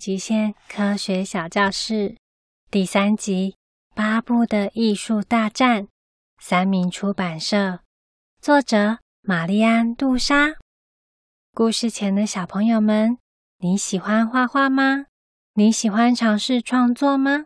极限科学小教室第三集《巴布的艺术大战》，三民出版社，作者玛丽安·杜莎。故事前的小朋友们，你喜欢画画吗？你喜欢尝试创作吗？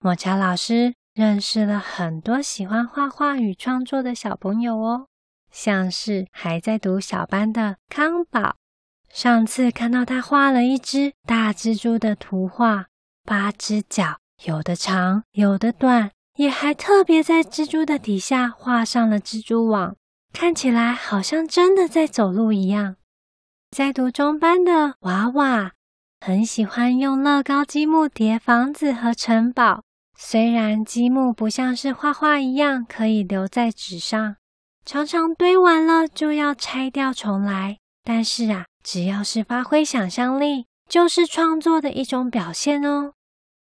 抹茶老师认识了很多喜欢画画与创作的小朋友哦，像是还在读小班的康宝。上次看到他画了一只大蜘蛛的图画，八只脚，有的长，有的短，也还特别在蜘蛛的底下画上了蜘蛛网，看起来好像真的在走路一样。在读中班的娃娃，很喜欢用乐高积木叠房子和城堡，虽然积木不像是画画一样可以留在纸上，常常堆完了就要拆掉重来，但是啊。只要是发挥想象力，就是创作的一种表现哦。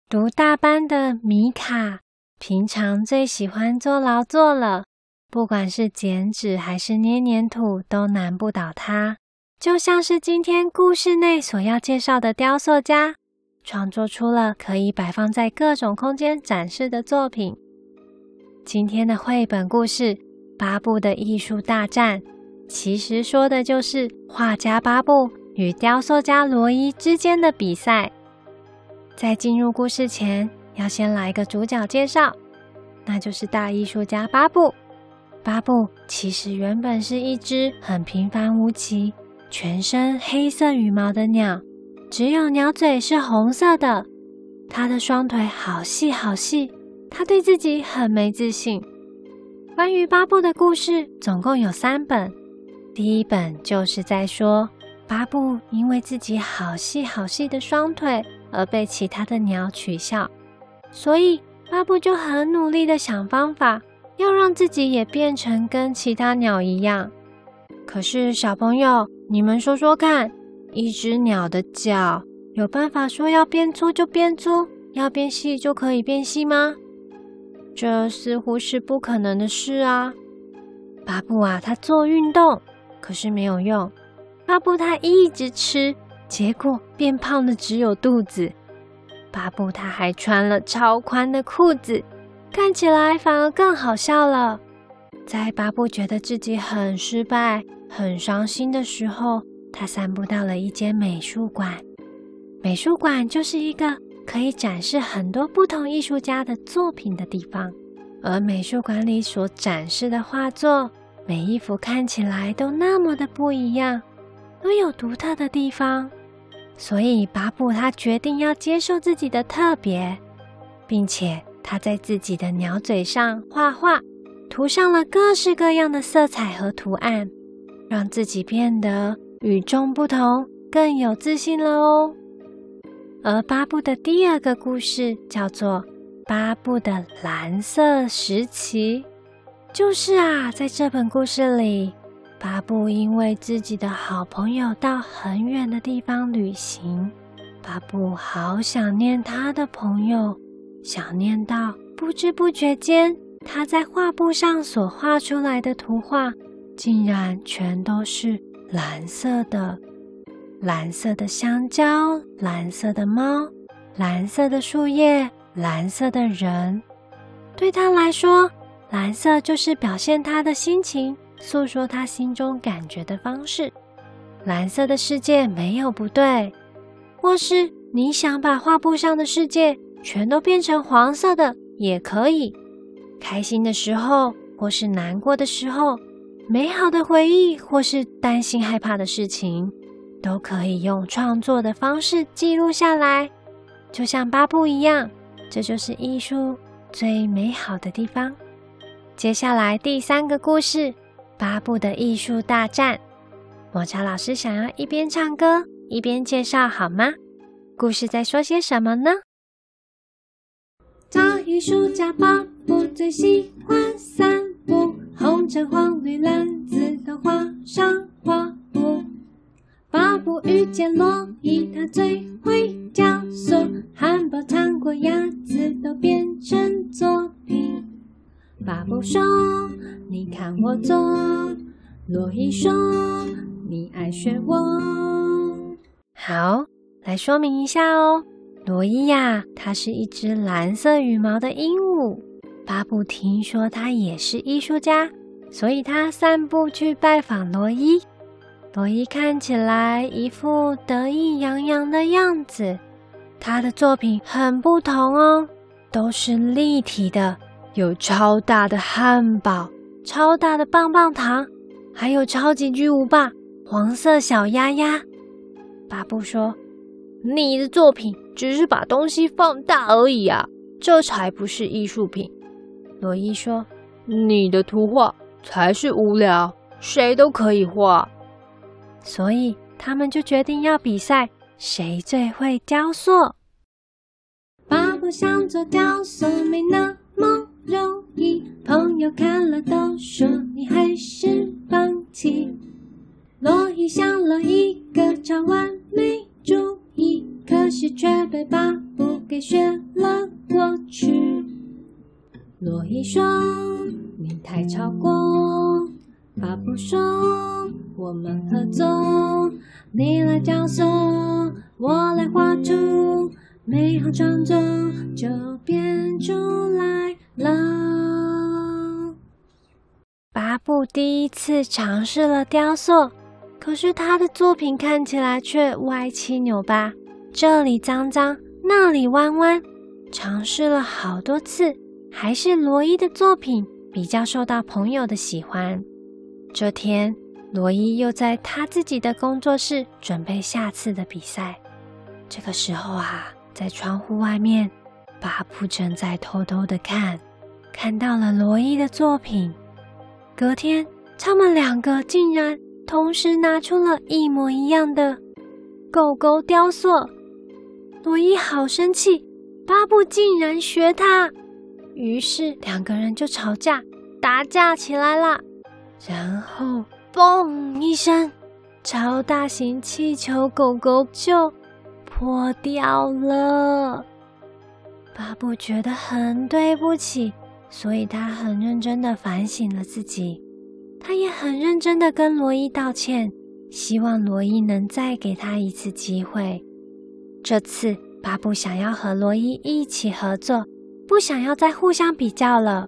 读大班的米卡，平常最喜欢做劳作了，不管是剪纸还是捏黏土，都难不倒他。就像是今天故事内所要介绍的雕塑家，创作出了可以摆放在各种空间展示的作品。今天的绘本故事《巴布的艺术大战》。其实说的就是画家巴布与雕塑家罗伊之间的比赛。在进入故事前，要先来一个主角介绍，那就是大艺术家巴布。巴布其实原本是一只很平凡无奇、全身黑色羽毛的鸟，只有鸟嘴是红色的。他的双腿好细好细，他对自己很没自信。关于巴布的故事总共有三本。第一本就是在说，巴布因为自己好细好细的双腿而被其他的鸟取笑，所以巴布就很努力的想方法，要让自己也变成跟其他鸟一样。可是小朋友，你们说说看，一只鸟的脚有办法说要变粗就变粗，要变细就可以变细吗？这似乎是不可能的事啊！巴布啊，他做运动。可是没有用，巴布他一直吃，结果变胖的只有肚子。巴布他还穿了超宽的裤子，看起来反而更好笑了。在巴布觉得自己很失败、很伤心的时候，他散步到了一间美术馆。美术馆就是一个可以展示很多不同艺术家的作品的地方，而美术馆里所展示的画作。每一幅看起来都那么的不一样，都有独特的地方，所以巴布他决定要接受自己的特别，并且他在自己的鸟嘴上画画，涂上了各式各样的色彩和图案，让自己变得与众不同，更有自信了哦。而巴布的第二个故事叫做《巴布的蓝色时期》。就是啊，在这本故事里，巴布因为自己的好朋友到很远的地方旅行，巴布好想念他的朋友，想念到不知不觉间，他在画布上所画出来的图画，竟然全都是蓝色的，蓝色的香蕉，蓝色的猫，蓝色的树叶，蓝色的人，对他来说。蓝色就是表现他的心情，诉说他心中感觉的方式。蓝色的世界没有不对，或是你想把画布上的世界全都变成黄色的也可以。开心的时候，或是难过的时候，美好的回忆，或是担心害怕的事情，都可以用创作的方式记录下来，就像巴布一样。这就是艺术最美好的地方。接下来第三个故事《巴布的艺术大战》，抹茶老师想要一边唱歌一边介绍，好吗？故事在说些什么呢？大艺术家巴布最喜欢散步，红橙黄绿蓝紫都画上画布。巴布遇见罗伊，他最会雕塑，汉堡、糖果、鸭子都变成作品。巴布说：“你看我做。”罗伊说：“你爱学我。”好，来说明一下哦。罗伊呀，它是一只蓝色羽毛的鹦鹉。巴布听说它也是艺术家，所以他散步去拜访罗伊。罗伊看起来一副得意洋洋的样子。他的作品很不同哦，都是立体的，有超大的汉堡、超大的棒棒糖，还有超级巨无霸黄色小鸭鸭。巴布说：“你的作品只是把东西放大而已啊，这才不是艺术品。”罗伊说：“你的图画才是无聊，谁都可以画。”所以他们就决定要比赛。谁最会雕塑？巴布想做雕塑，没那么容易。朋友看了都说你还是放弃。罗伊想了一个超完美主意，可是却被巴布给学了过去。罗伊说：“你太超过。”巴布说：“我们合作，你来雕塑，我来画图美好创作，就变出来了。”巴布第一次尝试了雕塑，可是他的作品看起来却歪七扭八，这里脏脏，那里弯弯。尝试了好多次，还是罗伊的作品比较受到朋友的喜欢。这天，罗伊又在他自己的工作室准备下次的比赛。这个时候啊，在窗户外面，巴布正在偷偷的看，看到了罗伊的作品。隔天，他们两个竟然同时拿出了一模一样的狗狗雕塑。罗伊好生气，巴布竟然学他，于是两个人就吵架、打架起来了。然后，嘣一声，超大型气球狗狗就破掉了。巴布觉得很对不起，所以他很认真的反省了自己。他也很认真的跟罗伊道歉，希望罗伊能再给他一次机会。这次，巴布想要和罗伊一起合作，不想要再互相比较了，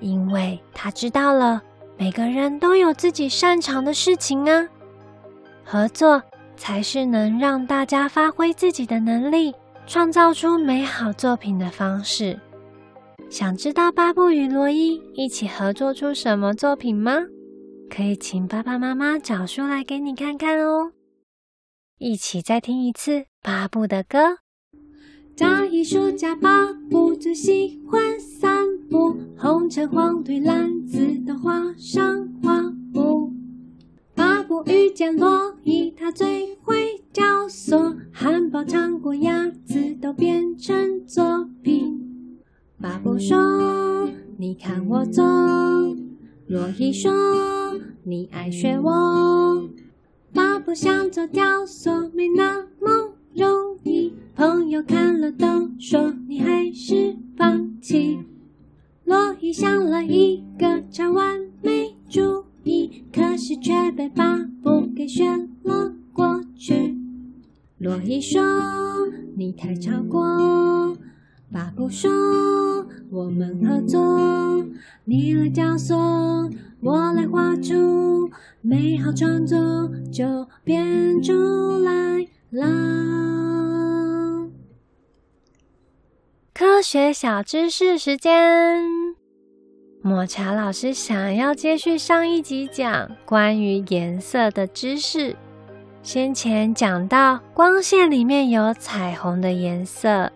因为他知道了。每个人都有自己擅长的事情啊，合作才是能让大家发挥自己的能力，创造出美好作品的方式。想知道巴布与罗伊一起合作出什么作品吗？可以请爸爸妈妈找书来给你看看哦。一起再听一次巴布的歌。大艺术家巴布最喜欢散步，红橙黄绿蓝紫的画上画布。巴布遇见罗伊，他最雕塑，汉堡、糖果、鸭子都变成作品。巴布说：“你看我做。”罗伊说：“你爱学我。”巴布想做雕塑，没那么容易。朋友看了都说说：“我们合作，你来教唆，我来画出美好创作，就变出来了。”科学小知识时间，抹茶老师想要接续上一集讲关于颜色的知识。先前讲到光线里面有彩虹的颜色，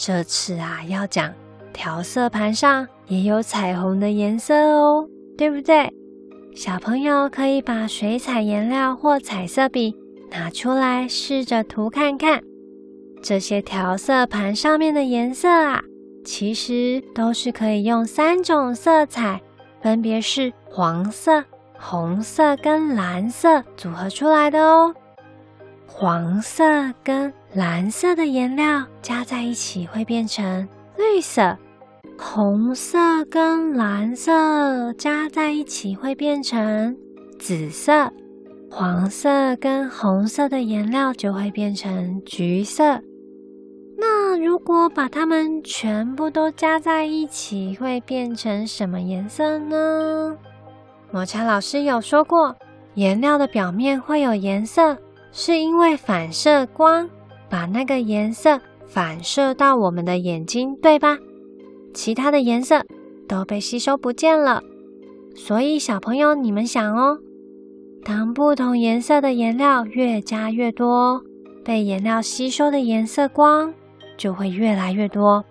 这次啊要讲调色盘上也有彩虹的颜色哦，对不对？小朋友可以把水彩颜料或彩色笔拿出来试着涂看看。这些调色盘上面的颜色啊，其实都是可以用三种色彩，分别是黄色、红色跟蓝色组合出来的哦。黄色跟蓝色的颜料加在一起会变成绿色，红色跟蓝色加在一起会变成紫色，黄色跟红色的颜料就会变成橘色。那如果把它们全部都加在一起，会变成什么颜色呢？抹茶老师有说过，颜料的表面会有颜色，是因为反射光把那个颜色反射到我们的眼睛，对吧？其他的颜色都被吸收不见了。所以小朋友，你们想哦，当不同颜色的颜料越加越多，被颜料吸收的颜色光就会越来越多。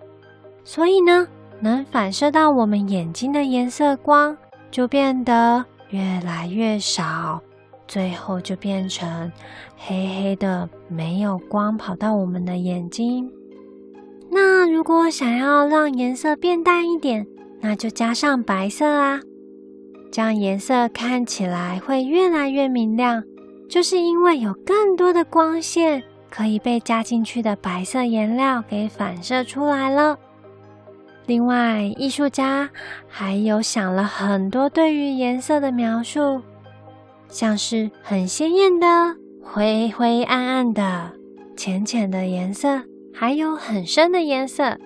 所以呢，能反射到我们眼睛的颜色光。就变得越来越少，最后就变成黑黑的，没有光跑到我们的眼睛。那如果想要让颜色变淡一点，那就加上白色啊，这样颜色看起来会越来越明亮，就是因为有更多的光线可以被加进去的白色颜料给反射出来了。另外，艺术家还有想了很多对于颜色的描述，像是很鲜艳的、灰灰暗暗的、浅浅的颜色，还有很深的颜色、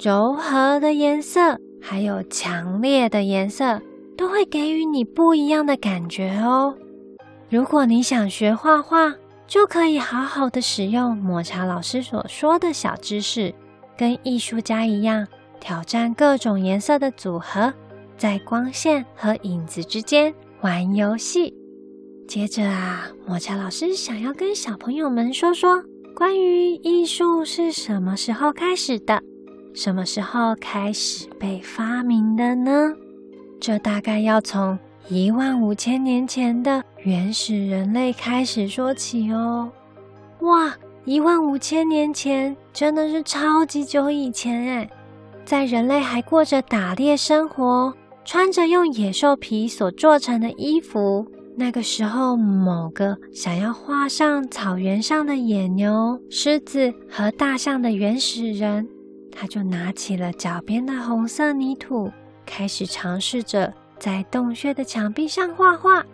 柔和的颜色，还有强烈的颜色，都会给予你不一样的感觉哦。如果你想学画画，就可以好好的使用抹茶老师所说的小知识，跟艺术家一样。挑战各种颜色的组合，在光线和影子之间玩游戏。接着啊，抹茶老师想要跟小朋友们说说，关于艺术是什么时候开始的，什么时候开始被发明的呢？这大概要从一万五千年前的原始人类开始说起哦。哇，一万五千年前真的是超级久以前哎！在人类还过着打猎生活，穿着用野兽皮所做成的衣服，那个时候，某个想要画上草原上的野牛、狮子和大象的原始人，他就拿起了脚边的红色泥土，开始尝试着在洞穴的墙壁上画画。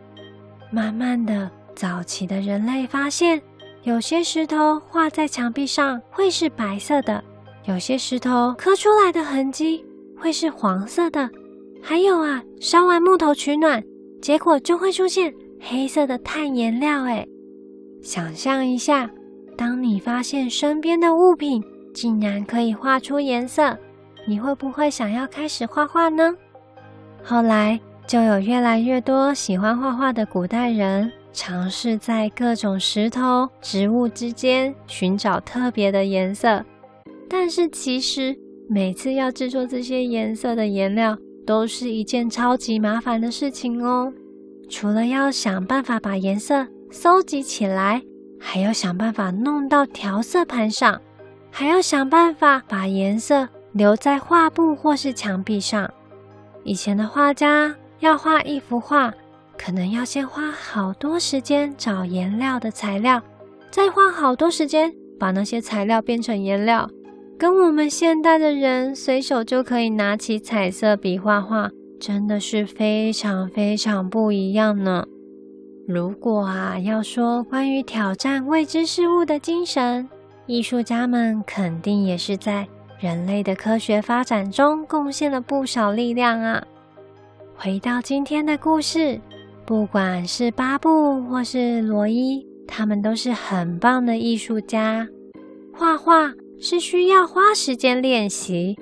慢慢的，早期的人类发现，有些石头画在墙壁上会是白色的。有些石头刻出来的痕迹会是黄色的，还有啊，烧完木头取暖，结果就会出现黑色的碳颜料。哎，想象一下，当你发现身边的物品竟然可以画出颜色，你会不会想要开始画画呢？后来就有越来越多喜欢画画的古代人，尝试在各种石头、植物之间寻找特别的颜色。但是其实每次要制作这些颜色的颜料，都是一件超级麻烦的事情哦。除了要想办法把颜色搜集起来，还要想办法弄到调色盘上，还要想办法把颜色留在画布或是墙壁上。以前的画家要画一幅画，可能要先花好多时间找颜料的材料，再花好多时间把那些材料变成颜料。跟我们现代的人随手就可以拿起彩色笔画画，真的是非常非常不一样呢。如果啊，要说关于挑战未知事物的精神，艺术家们肯定也是在人类的科学发展中贡献了不少力量啊。回到今天的故事，不管是巴布或是罗伊，他们都是很棒的艺术家，画画。是需要花时间练习，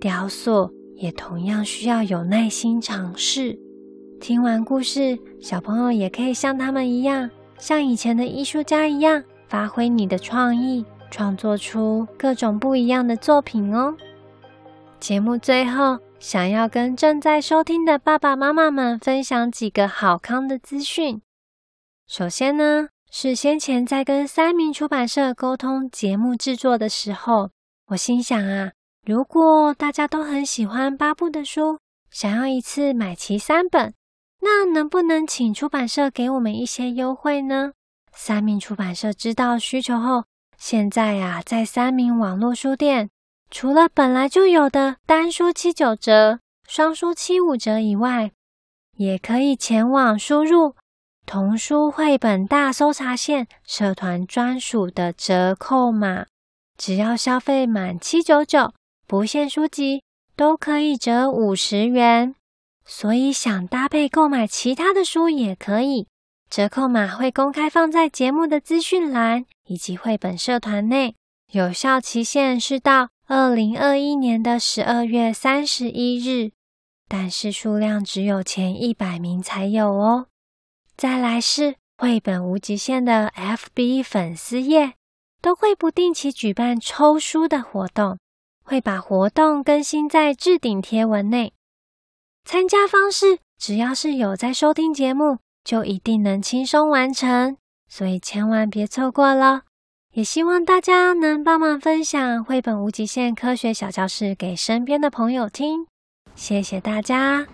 雕塑也同样需要有耐心尝试。听完故事，小朋友也可以像他们一样，像以前的艺术家一样，发挥你的创意，创作出各种不一样的作品哦。节目最后，想要跟正在收听的爸爸妈妈们分享几个好康的资讯。首先呢，是先前在跟三民出版社沟通节目制作的时候，我心想啊，如果大家都很喜欢巴布的书，想要一次买齐三本，那能不能请出版社给我们一些优惠呢？三民出版社知道需求后，现在呀，在三民网络书店，除了本来就有的单书七九折、双书七五折以外，也可以前往输入。童书绘本大搜查线社团专属的折扣码，只要消费满七九九，不限书籍，都可以折五十元。所以想搭配购买其他的书也可以。折扣码会公开放在节目的资讯栏以及绘本社团内，有效期限是到二零二一年的十二月三十一日，但是数量只有前一百名才有哦。再来是绘本无极限的 FB 粉丝页，都会不定期举办抽书的活动，会把活动更新在置顶贴文内。参加方式只要是有在收听节目，就一定能轻松完成，所以千万别错过了。也希望大家能帮忙分享《绘本无极限科学小教室》给身边的朋友听，谢谢大家。